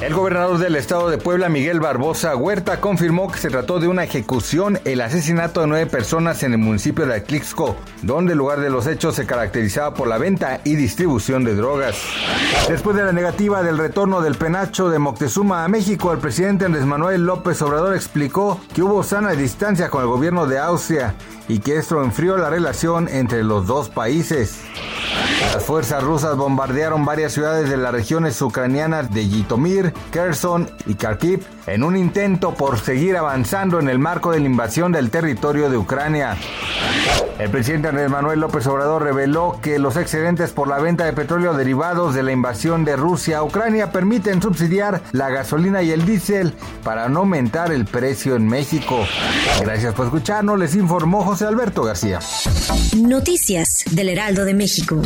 El gobernador del estado de Puebla, Miguel Barbosa Huerta, confirmó que se trató de una ejecución, el asesinato de nueve personas en el municipio de Atlixco, donde el lugar de los hechos se caracterizaba por la venta y distribución de drogas. Después de la negativa del retorno del penacho de Moctezuma a México, el presidente Andrés Manuel López Obrador explicó que hubo sana distancia con el gobierno de Austria y que esto enfrió la relación entre los dos países. Las fuerzas rusas bombardearon varias ciudades de las regiones ucranianas de Yitomir, Kherson y Kharkiv en un intento por seguir avanzando en el marco de la invasión del territorio de Ucrania. El presidente Andrés Manuel López Obrador reveló que los excedentes por la venta de petróleo derivados de la invasión de Rusia a Ucrania permiten subsidiar la gasolina y el diésel para no aumentar el precio en México. Gracias por escucharnos, les informó José Alberto García. Noticias del Heraldo de México.